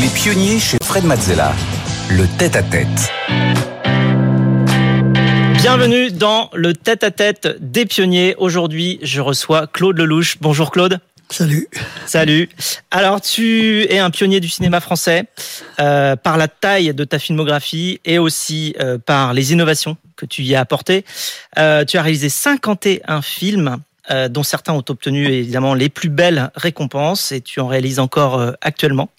Les pionniers chez Fred Mazzella. Le tête-à-tête. Bienvenue dans le tête-à-tête des pionniers. Aujourd'hui, je reçois Claude Lelouch. Bonjour Claude. Salut. Salut. Alors, tu es un pionnier du cinéma français euh, par la taille de ta filmographie et aussi euh, par les innovations que tu y as apportées. Euh, tu as réalisé 51 films, dont certains ont obtenu évidemment les plus belles récompenses et tu en réalises encore actuellement.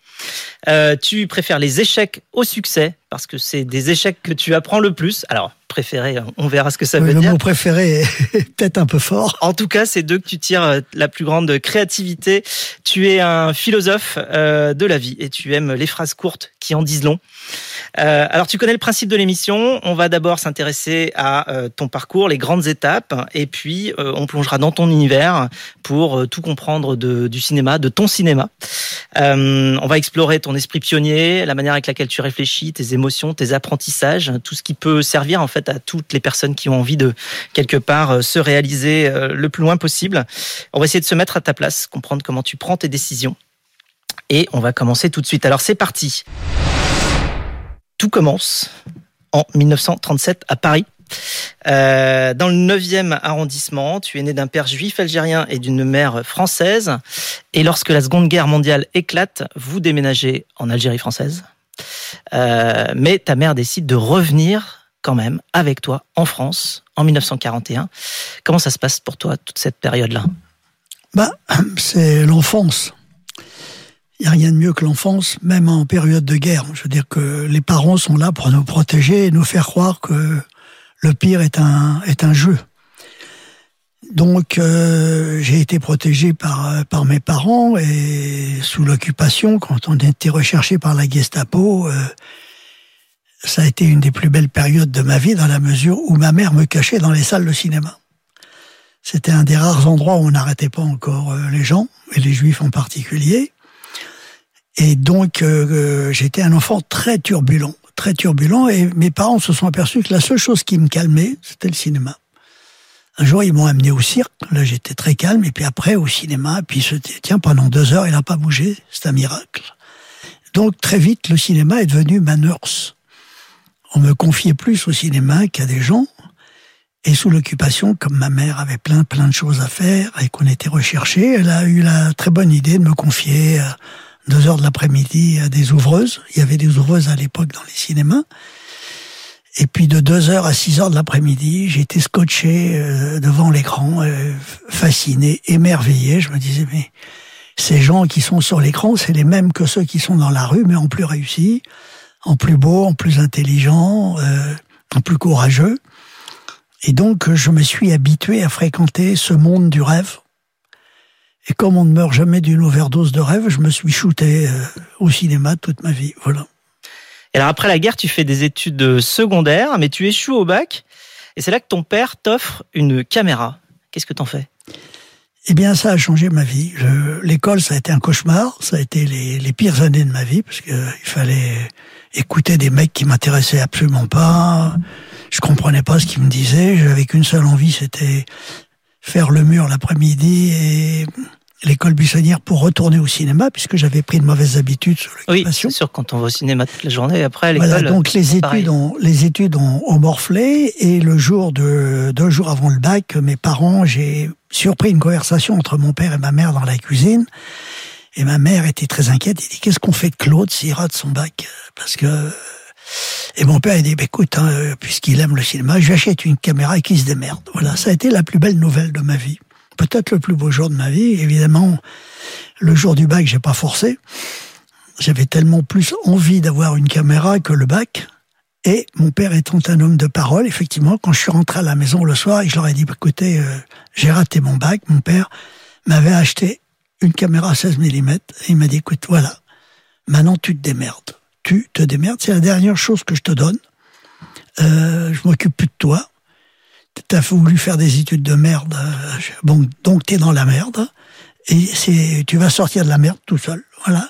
Euh, tu préfères les échecs au succès parce que c'est des échecs que tu apprends le plus. Alors, préféré, on verra ce que ça Oui, veut le dire. mot préféré est peut-être un peu fort. En tout cas, c'est d'eux que tu tires euh, la plus grande créativité. Tu es un philosophe euh, de la vie et tu aimes les phrases courtes qui en disent long. Euh, alors, tu connais le principe de l'émission. On va d'abord s'intéresser à euh, ton parcours, les grandes étapes, et puis euh, on plongera dans ton univers pour euh, tout comprendre de, du cinéma, de ton cinéma. Euh, on va explorer ton esprit pionnier, la manière avec laquelle tu réfléchis, tes émotions, tes apprentissages, tout ce qui peut servir en fait à toutes les personnes qui ont envie de quelque part euh, se réaliser le plus loin possible. On va essayer de se mettre à ta place, comprendre comment tu prends tes décisions. Et on va commencer tout de suite. Alors c'est parti. Tout commence en 1937 à Paris. Euh, dans le 9e arrondissement, tu es né d'un père juif algérien et d'une mère française. Et lorsque la Seconde Guerre mondiale éclate, vous déménagez en Algérie française. Euh, mais ta mère décide de revenir quand même avec toi en France en 1941. Comment ça se passe pour toi toute cette période-là? Bah, c'est l'enfance. Il n'y a rien de mieux que l'enfance, même en période de guerre. Je veux dire que les parents sont là pour nous protéger et nous faire croire que le pire est un, est un jeu. Donc, euh, j'ai été protégé par, par mes parents et sous l'occupation, quand on était recherché par la Gestapo, euh, ça a été une des plus belles périodes de ma vie dans la mesure où ma mère me cachait dans les salles de cinéma. C'était un des rares endroits où on n'arrêtait pas encore euh, les gens, et les juifs en particulier. Et donc, euh, euh, j'étais un enfant très turbulent, très turbulent, et mes parents se sont aperçus que la seule chose qui me calmait, c'était le cinéma. Un jour, ils m'ont amené au cirque, là j'étais très calme, et puis après au cinéma, et puis se tiens, pendant deux heures, il n'a pas bougé, c'est un miracle. Donc très vite, le cinéma est devenu ma nurse. On me confiait plus au cinéma qu'à des gens, et sous l'occupation, comme ma mère avait plein plein de choses à faire et qu'on était recherché, elle a eu la très bonne idée de me confier... Euh, 2 heures de l'après-midi à des ouvreuses. Il y avait des ouvreuses à l'époque dans les cinémas. Et puis de 2 heures à 6 heures de l'après-midi, j'étais scotché euh, devant l'écran, euh, fasciné, émerveillé. Je me disais, mais ces gens qui sont sur l'écran, c'est les mêmes que ceux qui sont dans la rue, mais en plus réussi, en plus beau, en plus intelligent, euh, en plus courageux. Et donc, je me suis habitué à fréquenter ce monde du rêve et comme on ne meurt jamais d'une overdose de rêve, je me suis shooté euh, au cinéma toute ma vie. Voilà. Et alors après la guerre, tu fais des études secondaires, mais tu échoues au bac. Et c'est là que ton père t'offre une caméra. Qu'est-ce que t'en fais? Eh bien, ça a changé ma vie. L'école, ça a été un cauchemar. Ça a été les, les pires années de ma vie parce que il fallait écouter des mecs qui m'intéressaient absolument pas. Je comprenais pas ce qu'ils me disaient. J'avais qu'une seule envie, c'était faire le mur l'après-midi et l'école buissonnière pour retourner au cinéma puisque j'avais pris de mauvaises habitudes sur Oui, c'est sûr, quand on va au cinéma toute la journée, après à l'école. Voilà, donc les études, ont, les études ont, ont morflé et le jour de deux jours avant le bac, mes parents, j'ai surpris une conversation entre mon père et ma mère dans la cuisine. Et ma mère était très inquiète. Il dit qu'est-ce qu'on fait de Claude s'il rate son bac? Parce que et mon père il dit bah, écoute, hein, puisqu'il aime le cinéma, je lui achète une caméra et qu'il se démerde. Voilà, ça a été la plus belle nouvelle de ma vie. Peut-être le plus beau jour de ma vie. Évidemment, le jour du bac, j'ai pas forcé. J'avais tellement plus envie d'avoir une caméra que le bac. Et mon père étant un homme de parole, effectivement, quand je suis rentré à la maison le soir et je leur ai dit, bah, écoutez, euh, j'ai raté mon bac, mon père m'avait acheté une caméra 16 mm et il m'a dit, écoute, voilà, maintenant tu te démerdes. Tu te démerdes, c'est la dernière chose que je te donne. Euh, je m'occupe plus de toi. T'as voulu faire des études de merde, euh, bon, donc t'es dans la merde. Et c'est, tu vas sortir de la merde tout seul, voilà.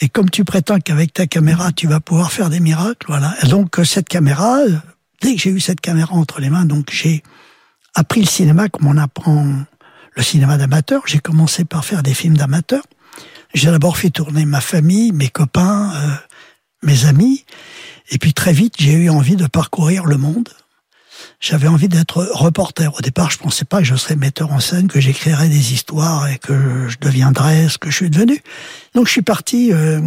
Et comme tu prétends qu'avec ta caméra, tu vas pouvoir faire des miracles, voilà. Donc, euh, cette caméra, euh, dès que j'ai eu cette caméra entre les mains, donc j'ai appris le cinéma comme on apprend le cinéma d'amateur. J'ai commencé par faire des films d'amateurs. J'ai d'abord fait tourner ma famille, mes copains, euh, mes amis. Et puis très vite, j'ai eu envie de parcourir le monde. J'avais envie d'être reporter. Au départ, je pensais pas que je serais metteur en scène, que j'écrirais des histoires et que je deviendrais ce que je suis devenu. Donc je suis parti euh,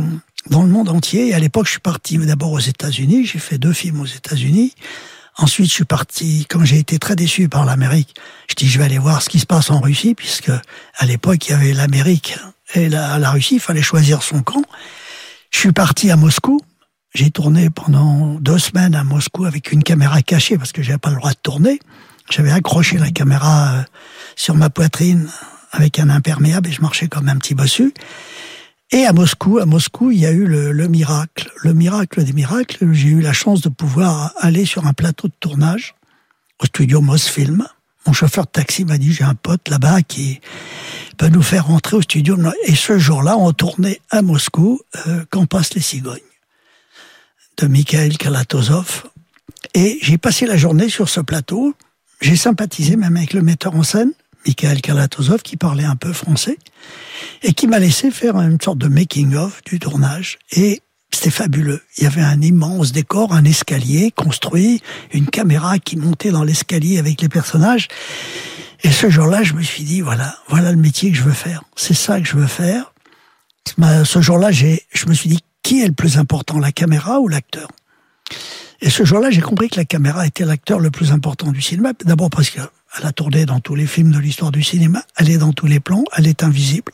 dans le monde entier. Et à l'époque, je suis parti d'abord aux États-Unis. J'ai fait deux films aux États-Unis. Ensuite, je suis parti, quand j'ai été très déçu par l'Amérique, je dis je vais aller voir ce qui se passe en Russie, puisque à l'époque, il y avait l'Amérique et la, la Russie, il fallait choisir son camp. Je suis parti à Moscou, j'ai tourné pendant deux semaines à Moscou avec une caméra cachée parce que j'avais pas le droit de tourner. J'avais accroché la caméra euh, sur ma poitrine avec un imperméable et je marchais comme un petit bossu. Et à Moscou, à Moscou, il y a eu le, le miracle, le miracle des miracles. J'ai eu la chance de pouvoir aller sur un plateau de tournage au studio Mosfilm. Mon chauffeur de taxi m'a dit j'ai un pote là-bas qui peut nous faire rentrer au studio. Et ce jour-là, on tournait à Moscou euh, Quand passent les cigognes de Mikhail Kalatozov. Et j'ai passé la journée sur ce plateau. J'ai sympathisé même avec le metteur en scène, Mikhail Kalatozov, qui parlait un peu français, et qui m'a laissé faire une sorte de making-of du tournage. Et c'était fabuleux. Il y avait un immense décor, un escalier construit, une caméra qui montait dans l'escalier avec les personnages. Et ce jour-là, je me suis dit, voilà, voilà le métier que je veux faire. C'est ça que je veux faire. Ce jour-là, je me suis dit, qui est le plus important, la caméra ou l'acteur? Et ce jour-là, j'ai compris que la caméra était l'acteur le plus important du cinéma. D'abord parce qu'elle a tourné dans tous les films de l'histoire du cinéma, elle est dans tous les plans, elle est invisible.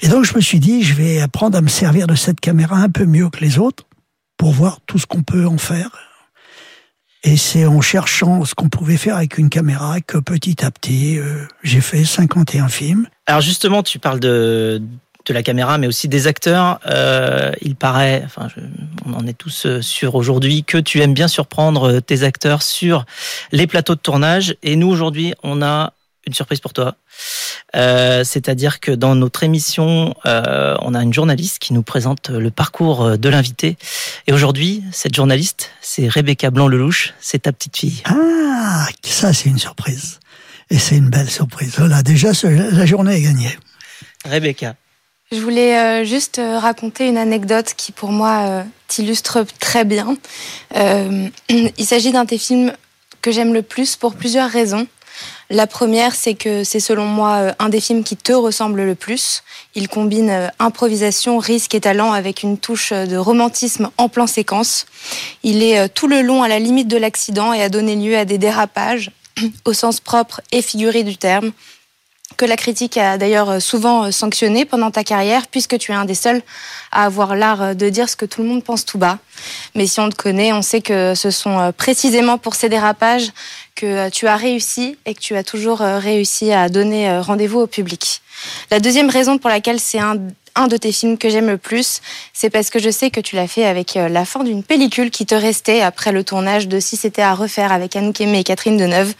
Et donc je me suis dit, je vais apprendre à me servir de cette caméra un peu mieux que les autres pour voir tout ce qu'on peut en faire. Et c'est en cherchant ce qu'on pouvait faire avec une caméra que petit à petit, euh, j'ai fait 51 films. Alors justement, tu parles de, de la caméra, mais aussi des acteurs. Euh, il paraît, enfin, on en est tous euh, sûrs aujourd'hui, que tu aimes bien surprendre euh, tes acteurs sur les plateaux de tournage. Et nous, aujourd'hui, on a une surprise pour toi. Euh, C'est-à-dire que dans notre émission, euh, on a une journaliste qui nous présente le parcours de l'invité. Et aujourd'hui, cette journaliste, c'est Rebecca Blanc-Lelouch, c'est ta petite fille. Ah, ça c'est une surprise. Et c'est une belle surprise. Voilà, déjà, la journée est gagnée. Rebecca. Je voulais euh, juste euh, raconter une anecdote qui pour moi euh, t'illustre très bien. il s'agit d'un des films que j'aime le plus pour plusieurs raisons. La première, c'est que c'est selon moi un des films qui te ressemble le plus. Il combine improvisation, risque et talent avec une touche de romantisme en plan séquence. Il est tout le long à la limite de l'accident et a donné lieu à des dérapages, au sens propre et figuré du terme, que la critique a d'ailleurs souvent sanctionné pendant ta carrière, puisque tu es un des seuls à avoir l'art de dire ce que tout le monde pense tout bas. Mais si on te connaît, on sait que ce sont précisément pour ces dérapages que tu as réussi et que tu as toujours réussi à donner rendez-vous au public. La deuxième raison pour laquelle c'est un un de tes films que j'aime le plus, c'est parce que je sais que tu l'as fait avec euh, la fin d'une pellicule qui te restait après le tournage de Si c'était à refaire avec Anouk et Catherine Deneuve,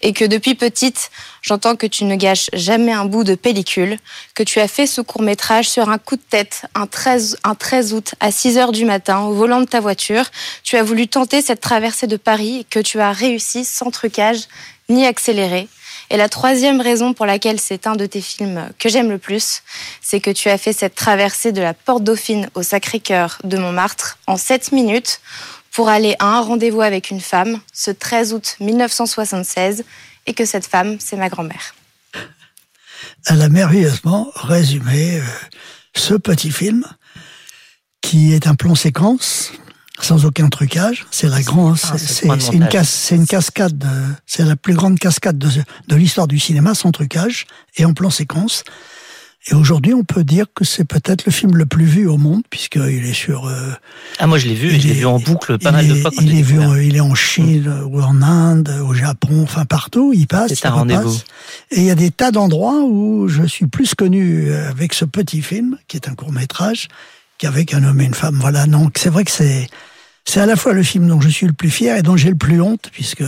et que depuis petite, j'entends que tu ne gâches jamais un bout de pellicule, que tu as fait ce court métrage sur un coup de tête un 13, un 13 août à 6 heures du matin au volant de ta voiture. Tu as voulu tenter cette traversée de Paris que tu as réussi sans trucage ni accéléré. Et la troisième raison pour laquelle c'est un de tes films que j'aime le plus, c'est que tu as fait cette traversée de la Porte Dauphine au Sacré-Cœur de Montmartre en 7 minutes pour aller à un rendez-vous avec une femme ce 13 août 1976 et que cette femme, c'est ma grand-mère. Elle a merveilleusement résumé euh, ce petit film qui est un plan séquence sans aucun trucage. C'est la grande, ah, c'est une, c'est une cascade, c'est la plus grande cascade de, de l'histoire du cinéma sans trucage et en plan séquence. Et aujourd'hui, on peut dire que c'est peut-être le film le plus vu au monde, puisqu'il est sur. Euh, ah, moi, je l'ai vu, je l'ai vu en boucle pas mal de fois. Quand il, est vu, il est en Chine, mm. ou en Inde, au Japon, enfin partout, il passe. C'est un rendez-vous. Et il y a des tas d'endroits où je suis plus connu avec ce petit film, qui est un court métrage, qu'avec un homme et une femme. Voilà, donc c'est vrai que c'est c'est à la fois le film dont je suis le plus fier et dont j'ai le plus honte, puisque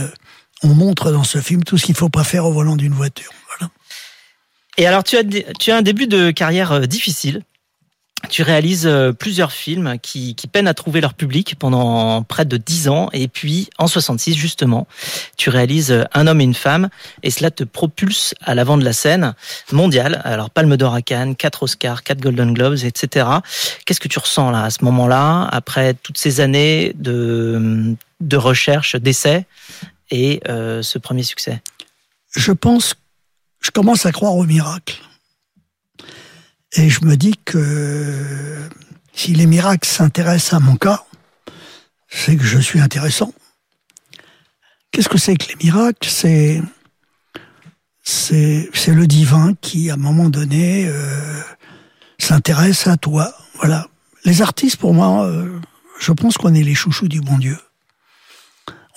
on montre dans ce film tout ce qu'il faut pas faire au volant d'une voiture. Et alors, tu as, tu as un début de carrière euh, difficile. Tu réalises euh, plusieurs films qui, qui, peinent à trouver leur public pendant près de dix ans. Et puis, en 66, justement, tu réalises euh, Un homme et une femme. Et cela te propulse à l'avant de la scène mondiale. Alors, Palme d'Or à Cannes, quatre Oscars, quatre Golden Globes, etc. Qu'est-ce que tu ressens là, à ce moment-là, après toutes ces années de, de recherche, d'essais et euh, ce premier succès? Je pense, je commence à croire au miracle. Et je me dis que si les miracles s'intéressent à mon cas, c'est que je suis intéressant. Qu'est-ce que c'est que les miracles? C'est c'est le divin qui, à un moment donné, euh, s'intéresse à toi. Voilà. Les artistes, pour moi, euh, je pense qu'on est les chouchous du bon Dieu.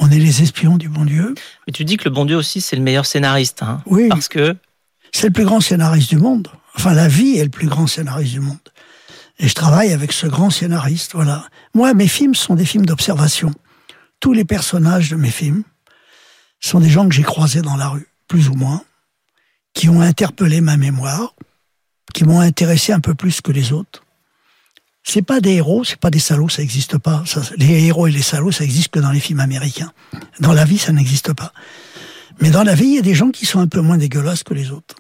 On est les espions du bon Dieu. Mais tu dis que le bon Dieu aussi, c'est le meilleur scénariste. Hein, oui. Parce que. C'est le plus grand scénariste du monde. Enfin, la vie est le plus grand scénariste du monde. Et je travaille avec ce grand scénariste, voilà. Moi, mes films sont des films d'observation. Tous les personnages de mes films sont des gens que j'ai croisés dans la rue, plus ou moins, qui ont interpellé ma mémoire, qui m'ont intéressé un peu plus que les autres. C'est pas des héros, c'est pas des salauds, ça n'existe pas. les héros et les salauds, ça existe que dans les films américains. Dans la vie, ça n'existe pas. Mais dans la vie, il y a des gens qui sont un peu moins dégueulasses que les autres.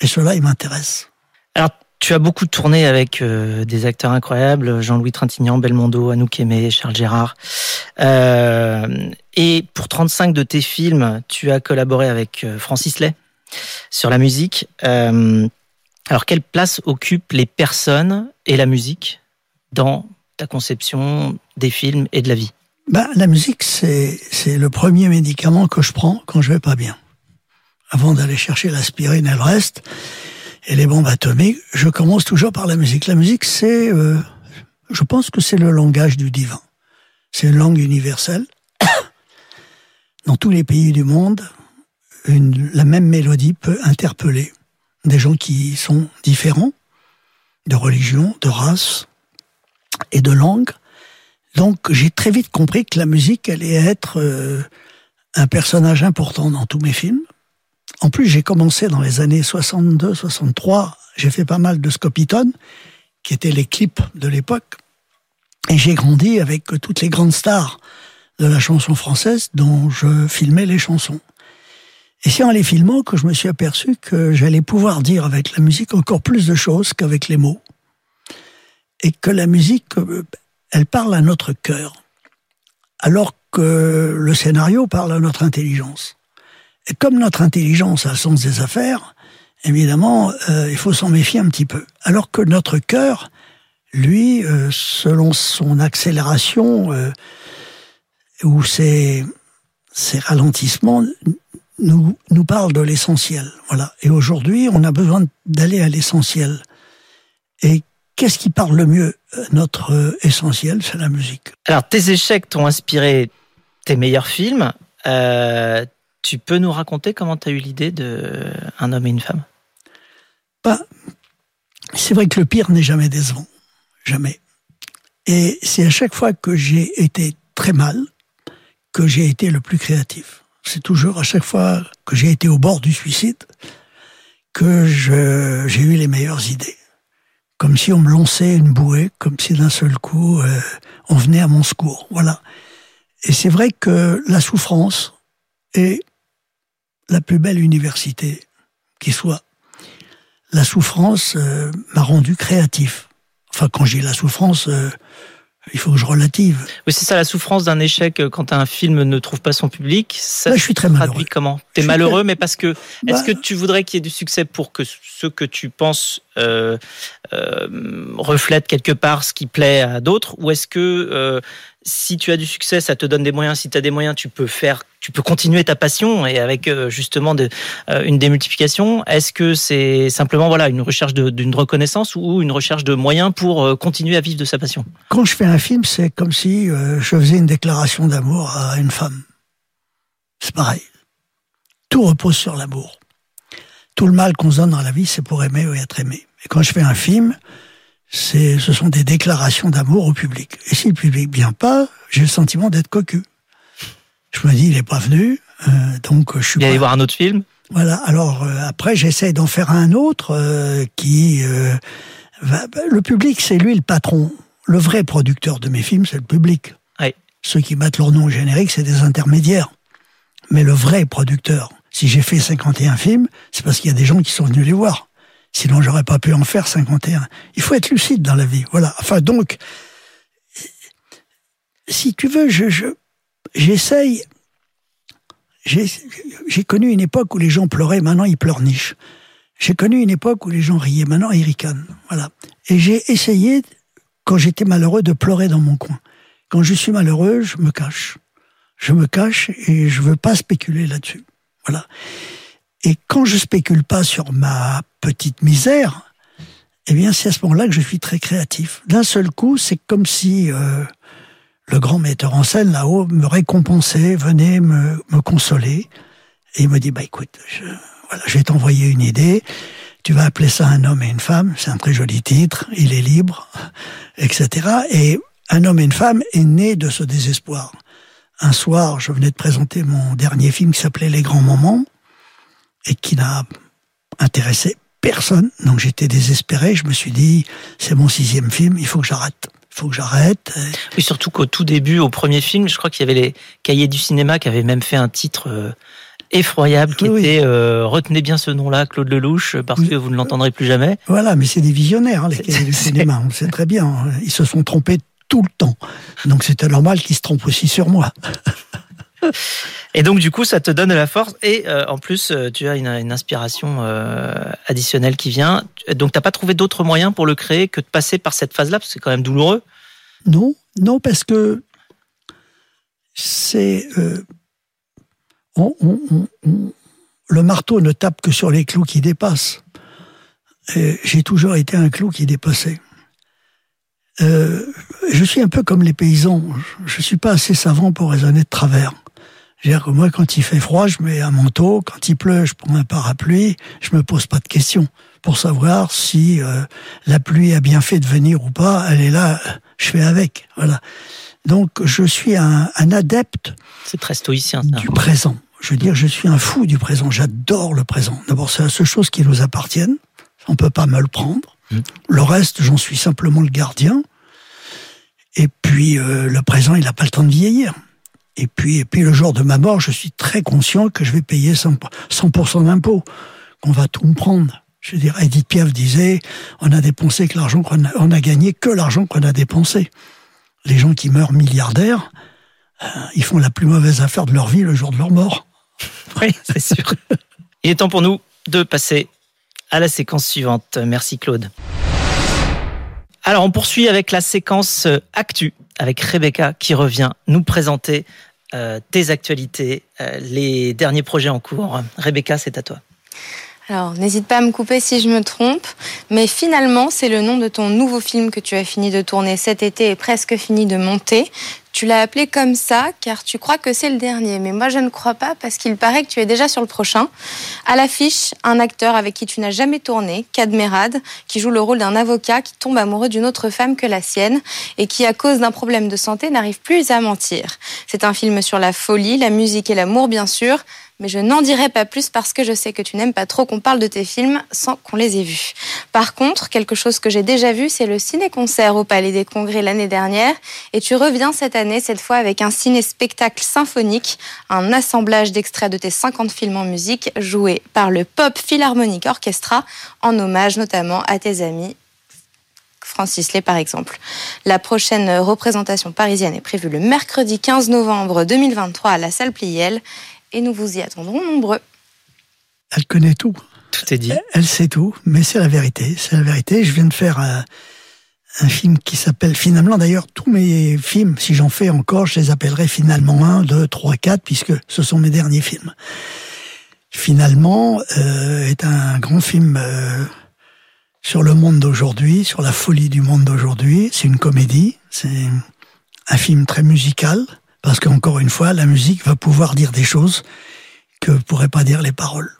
Et cela, ils m'intéressent. Alors, tu as beaucoup tourné avec euh, des acteurs incroyables, Jean-Louis Trintignant, Belmondo, Anouk Aimé, Charles Gérard. Euh, et pour 35 de tes films, tu as collaboré avec euh, Francis Lay sur la musique. alors, quelle place occupent les personnes et la musique dans ta conception des films et de la vie? Ben, La musique, c'est le premier médicament que je prends quand je vais pas bien. Avant d'aller chercher l'aspirine et le reste, et les bombes atomiques, je commence toujours par la musique. La musique, c'est, euh, je pense que c'est le langage du divin. C'est une langue universelle. Dans tous les pays du monde, une, la même mélodie peut interpeller des gens qui sont différents, de religion, de race et de langue. Donc j'ai très vite compris que la musique allait être euh, un personnage important dans tous mes films. En plus, j'ai commencé dans les années 62, 63. J'ai fait pas mal de Scopitone, qui étaient les clips de l'époque. Et j'ai grandi avec toutes les grandes stars de la chanson française dont je filmais les chansons. Et c'est en les filmant que je me suis aperçu que j'allais pouvoir dire avec la musique encore plus de choses qu'avec les mots. Et que la musique, euh, elle parle à notre cœur. Alors que le scénario parle à notre intelligence. Comme notre intelligence a le sens des affaires, évidemment, euh, il faut s'en méfier un petit peu. Alors que notre cœur, lui, euh, selon son accélération euh, ou ses, ralentissements, nous, nous parle de l'essentiel. Voilà. Et aujourd'hui, on a besoin d'aller à l'essentiel. Et qu'est-ce qui parle le mieux Notre essentiel, c'est la musique. Alors, tes échecs t'ont inspiré tes meilleurs films. Tu peux nous raconter comment tu as eu l'idée de un homme et une femme? Bah, C'est vrai que le pire n'est jamais décevant. Jamais. Et c'est à chaque fois que j'ai été très mal que j'ai été le plus créatif. C'est toujours à chaque fois que j'ai été au bord du suicide que j'ai eu les meilleures idées. Comme si on me lançait une bouée, comme si d'un seul coup euh, on venait à mon secours. Voilà. Et c'est vrai que la souffrance est la plus belle université qui soit. La souffrance euh, m'a rendu créatif. Enfin, quand j'ai la souffrance, euh, il faut que je relative. Oui, c'est ça la souffrance d'un échec euh, quand un film ne trouve pas son public. Ça je suis très malheureux. comment? T'es malheureux, mais parce que est-ce bah que tu voudrais qu'il y ait du succès pour que ce que tu penses euh, reflète quelque part ce qui plaît à d'autres, ou est-ce que si tu as du succès, ça te donne des moyens? Si tu as des moyens, tu peux faire, tu peux continuer ta passion et avec euh, justement euh, une démultiplication. Est-ce que c'est simplement voilà une recherche d'une reconnaissance ou une recherche de moyens pour euh, continuer à vivre de sa passion? Quand je fais un film, c'est comme si je faisais une déclaration d'amour à une femme. C'est pareil. Tout repose sur l'amour. Tout le mal qu'on se donne dans la vie, c'est pour aimer ou être aimé. Et quand je fais un film, ce sont des déclarations d'amour au public. Et si le public vient pas, j'ai le sentiment d'être cocu. Je me dis, il est pas venu, euh, donc je suis. Il voir un autre film? Voilà. Alors euh, après, j'essaie d'en faire un autre euh, qui Le public, c'est lui le patron. Le vrai producteur de mes films, c'est le public. Ceux qui mettent leur nom au générique, c'est des intermédiaires. Mais le vrai producteur, si j'ai fait 51 films, c'est parce qu'il y a des gens qui sont venus les voir. Sinon, j'aurais pas pu en faire 51. Il faut être lucide dans la vie. Voilà. Enfin, donc, si tu veux, je, j'essaye. J'ai connu une époque où les gens pleuraient, maintenant ils pleurnichent. J'ai connu une époque où les gens riaient, maintenant ils ricanent. Voilà. Et j'ai essayé, quand j'étais malheureux, de pleurer dans mon coin. Quand je suis malheureux, je me cache. Je me cache et je veux pas spéculer là-dessus. Voilà. Et quand je spécule pas sur ma petite misère, eh bien, c'est à ce moment-là que je suis très créatif. D'un seul coup, c'est comme si euh, le grand metteur en scène là-haut me récompensait, venait me, me consoler, et il me dit, bah écoute, je, voilà, je vais t'envoyer une idée, tu vas appeler ça un homme et une femme, c'est un très joli titre, il est libre, etc. Et un homme et une femme est né de ce désespoir. Un soir, je venais de présenter mon dernier film qui s'appelait Les Grands Moments, et qui n'a intéressé personne. Donc j'étais désespéré. Je me suis dit, c'est mon sixième film, il faut que j'arrête. Il faut que j'arrête. Oui, surtout qu'au tout début, au premier film, je crois qu'il y avait les cahiers du cinéma qui avaient même fait un titre euh, effroyable qui était euh, retenez bien ce nom-là, Claude Lelouch, parce que vous ne l'entendrez plus jamais. Voilà, mais c'est des visionnaires, hein, les cahiers du cinéma. On le sait très bien. Ils se sont trompés tout le temps. Donc c'était normal qu'ils se trompent aussi sur moi. Et donc du coup, ça te donne de la force et euh, en plus, euh, tu as une, inspiration euh, additionnelle qui vient. Donc t'as pas trouvé d'autre moyen pour le créer que de passer par cette phase-là, parce que c'est quand même douloureux. Non, non, parce que c'est le marteau ne tape que sur les clous qui dépassent. J'ai toujours été un clou qui dépassait. je suis un peu comme les paysans. Je ne suis pas assez savant pour raisonner de travers. Dire que moi, quand il fait froid, je mets un manteau. Quand il pleut, je prends un parapluie. Je me pose pas de questions pour savoir si euh, la pluie a bien fait de venir ou pas. Elle est là, je fais avec. Voilà. Donc, je suis un, un adepte. C'est très stoïcien. Ça. Du présent. Je veux dire, je suis un fou du présent. J'adore le présent. D'abord, c'est la seule chose qui nous appartienne. On peut pas me le prendre. Mmh. Le reste, j'en suis simplement le gardien. Et puis, euh, le présent, il n'a pas le temps de vieillir. Et puis, et puis, le jour de ma mort, je suis très conscient que je vais payer 100%, d'impôts, qu'on va tout me prendre. Je veux dire, Edith Piaf disait, on a dépensé que l'argent qu'on a, on a gagné que l'argent qu'on a dépensé. Les gens qui meurent milliardaires, euh, ils font la plus mauvaise affaire de leur vie le jour de leur mort. Oui, c'est sûr. Il est temps pour nous de passer à la séquence suivante. Merci Claude. Alors on poursuit avec la séquence euh, Actu avec Rebecca qui revient nous présenter euh, tes actualités, les derniers projets en cours. Rebecca, c'est à toi. Alors, n'hésite pas à me couper si je me trompe, mais finalement, c'est le nom de ton nouveau film que tu as fini de tourner cet été et presque fini de monter. Tu l'as appelé comme ça car tu crois que c'est le dernier, mais moi je ne crois pas parce qu'il paraît que tu es déjà sur le prochain. À l'affiche, un acteur avec qui tu n'as jamais tourné, Kadmerad, qui joue le rôle d'un avocat qui tombe amoureux d'une autre femme que la sienne et qui, à cause d'un problème de santé, n'arrive plus à mentir. C'est un film sur la folie, la musique et l'amour, bien sûr, mais je n'en dirai pas plus parce que je sais que tu n'aimes pas trop qu'on parle de tes films sans qu'on les ait vus. Par contre, quelque chose que j'ai déjà vu, c'est le ciné-concert au Palais des Congrès l'année dernière, et tu reviens cette année, cette fois avec un ciné-spectacle symphonique, un assemblage d'extraits de tes 50 films en musique joués par le Pop Philharmonic Orchestra, en hommage notamment à tes amis Francis Lay par exemple. La prochaine représentation parisienne est prévue le mercredi 15 novembre 2023 à la salle Pliel et nous vous y attendrons nombreux. Elle connaît tout. Tout est dit. Elle, sait tout, mais c'est la vérité. C'est la vérité. Je viens de faire un, film qui s'appelle finalement, d'ailleurs, tous mes films, si j'en fais encore, je les appellerai finalement 1, 2, 3, 4, puisque ce sont mes derniers films. Finalement, euh, est un grand film euh, sur le monde d'aujourd'hui, sur la folie du monde d'aujourd'hui. C'est une comédie, c'est un film très musical, parce qu'encore une fois, la musique va pouvoir dire des choses que ne pourraient pas dire les paroles.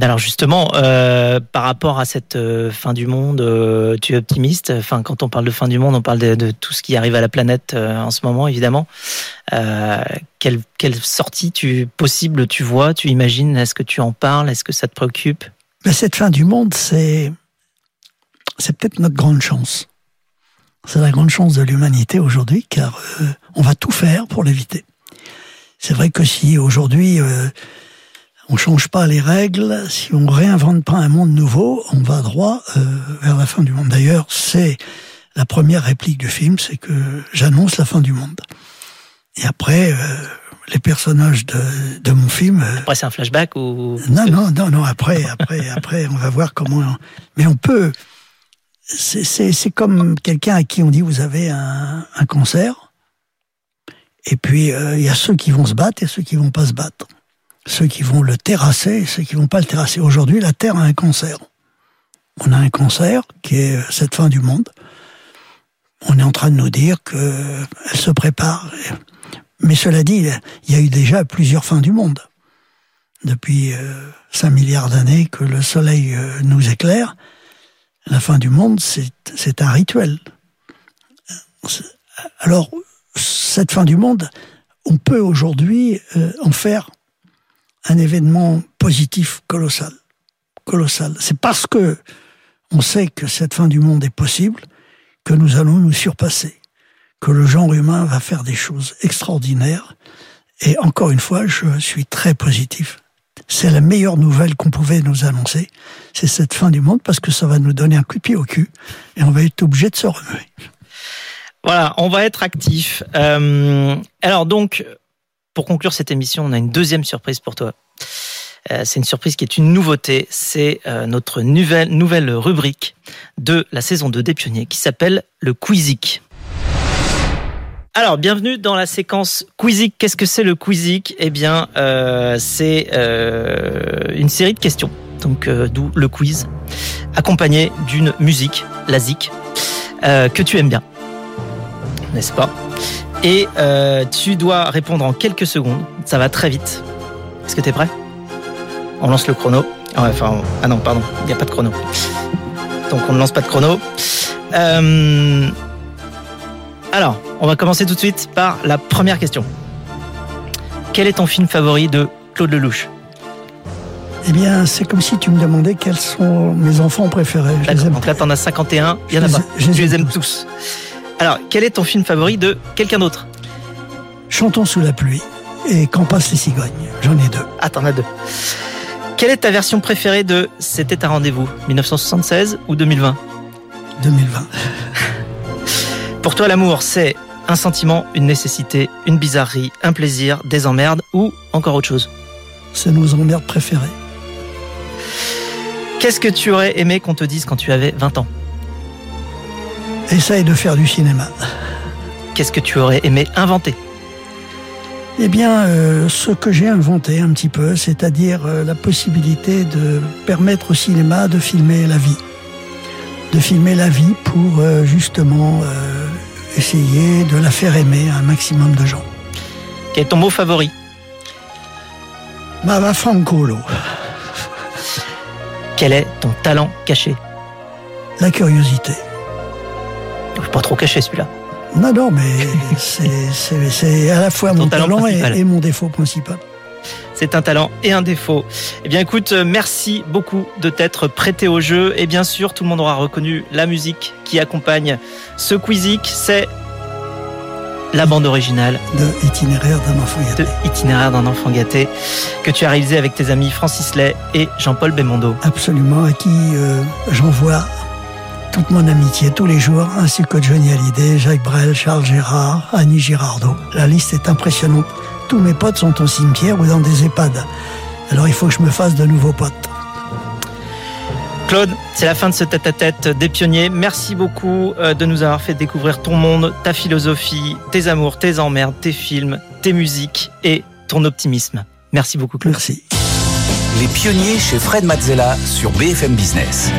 Alors justement, euh, par rapport à cette euh, fin du monde, euh, tu es optimiste? Enfin, quand on parle de fin du monde, on parle de, tout ce qui arrive à la planète en ce moment, évidemment. quelle, quelle, sortie tu, possible tu vois, tu imagines? Est-ce que tu en parles? Est-ce que ça te préoccupe? Cette fin du monde, c'est c'est peut-être notre grande chance. C'est la grande chance de l'humanité aujourd'hui, car euh, on va tout faire pour l'éviter. C'est vrai que si aujourd'hui euh, on change pas les règles, si on réinvente pas un monde nouveau, on va droit euh, vers la fin du monde. D'ailleurs, c'est la première réplique du film, c'est que j'annonce la fin du monde. Et après, euh, les personnages de, de mon film. euh, Après, c'est un flashback ou non, non, non, non. Après, après, après, on va voir comment. Mais on peut. C'est, comme quelqu'un à qui on dit vous avez un, cancer. Et puis euh, il y a ceux qui vont se battre et ceux qui vont pas se battre. Ceux qui vont le terrasser et ceux qui vont pas le terrasser. Aujourd'hui, la Terre a un cancer. On a un cancer qui est euh, cette fin du monde. On est en train de nous dire que elle se prépare. Mais cela dit, il y a eu déjà plusieurs fins du monde depuis euh, 5 milliards d'années que le Soleil euh, nous éclaire, la fin du monde, c'est un rituel. Alors, cette fin du monde, on peut aujourd'hui euh, en faire un événement positif colossal. Colossal. C'est parce que on sait que cette fin du monde est possible que nous allons nous surpasser, que le genre humain va faire des choses extraordinaires. Et encore une fois, je suis très positif. C'est la meilleure nouvelle qu'on pouvait nous annoncer. C'est cette fin du monde parce que ça va nous donner un coup de pied au cul et on va être obligé de se remuer. Voilà, on va être actif. Euh, alors donc, pour conclure cette émission, on a une deuxième surprise pour toi. Euh, c'est une surprise qui est une nouveauté. C'est euh, notre nouvelle, nouvelle rubrique de la saison 2 des pionniers qui s'appelle le Quizik. Alors, bienvenue dans la séquence Quizik. Qu'est-ce que c'est le Quizik Eh bien, euh, c'est euh, une série de questions, donc euh, d'où le quiz, accompagné d'une musique, la euh, que tu aimes bien, n'est-ce pas? Et tu dois répondre en quelques secondes. Ça va très vite. Est-ce que tu es prêt? On lance le chrono. Ah Enfin, ah non, pardon, il n'y a pas de chrono. Donc on ne lance pas de chrono. Alors, on va commencer tout de suite par la première question. Quel est ton film favori de Claude Lelouch? Eh bien, c'est comme si tu me demandais quels sont mes enfants préférés. Je les aime donc là t'en as 51, il y en a Je les- pas. je les aime tous. Alors, quel est ton film favori de quelqu'un d'autre? Chantons sous la pluie et Quand passent les cigognes. J'en ai deux. Ah, t'en as deux. Quelle est ta version préférée de C'était un rendez-vous? 1976 ou 2020 2020. Pour toi, l'amour, c'est un sentiment, une nécessité, une bizarrerie, un plaisir, des emmerdes ou encore autre chose C'est nos emmerdes préférées. Qu'est-ce que tu aurais aimé qu'on te dise quand tu avais 20 ans? Essaye de faire du cinéma. Qu'est-ce que tu aurais aimé inventer? Eh bien, euh, ce que j'ai inventé un petit peu, c'est-à-dire euh, la possibilité de permettre au cinéma de filmer la vie. De filmer la vie pour euh, justement essayer de la faire aimer à un maximum de gens. Quel est ton mot favori? Ma va fancolo, Quel est ton talent caché? La curiosité. Pas trop caché celui-là. Non, non, mais c'est- à la fois mon talent talent, et, principal. et mon défaut principal. C'est un talent et un défaut. Eh bien, écoute, euh, merci beaucoup de t'être prêté au jeu. Et bien sûr, tout le monde aura reconnu la musique qui accompagne ce Quizik. C'est la bande originale De itinéraire d'un enfant de gâté. Itinéraire d'un enfant gâté que tu as réalisé avec tes amis Francis Lay et Jean-Paul Belmondo. Absolument, à qui euh, j'envoie toute mon amitié tous les jours, ainsi que Johnny Hallyday, Jacques Brel, Charles Gérard, Annie Girardot. La liste est impressionnante. Tous mes potes sont au cimetière ou dans des EHPAD. Alors il faut que je me fasse de nouveaux potes. Claude, c'est la fin de ce tête-à-tête des pionniers. Merci beaucoup euh, de nous avoir fait découvrir ton monde, ta philosophie, tes amours, tes emmerdes, tes films, tes musiques et ton optimisme. Merci beaucoup, Claude. Merci. Les pionniers chez Fred Mazzella sur BFM Business.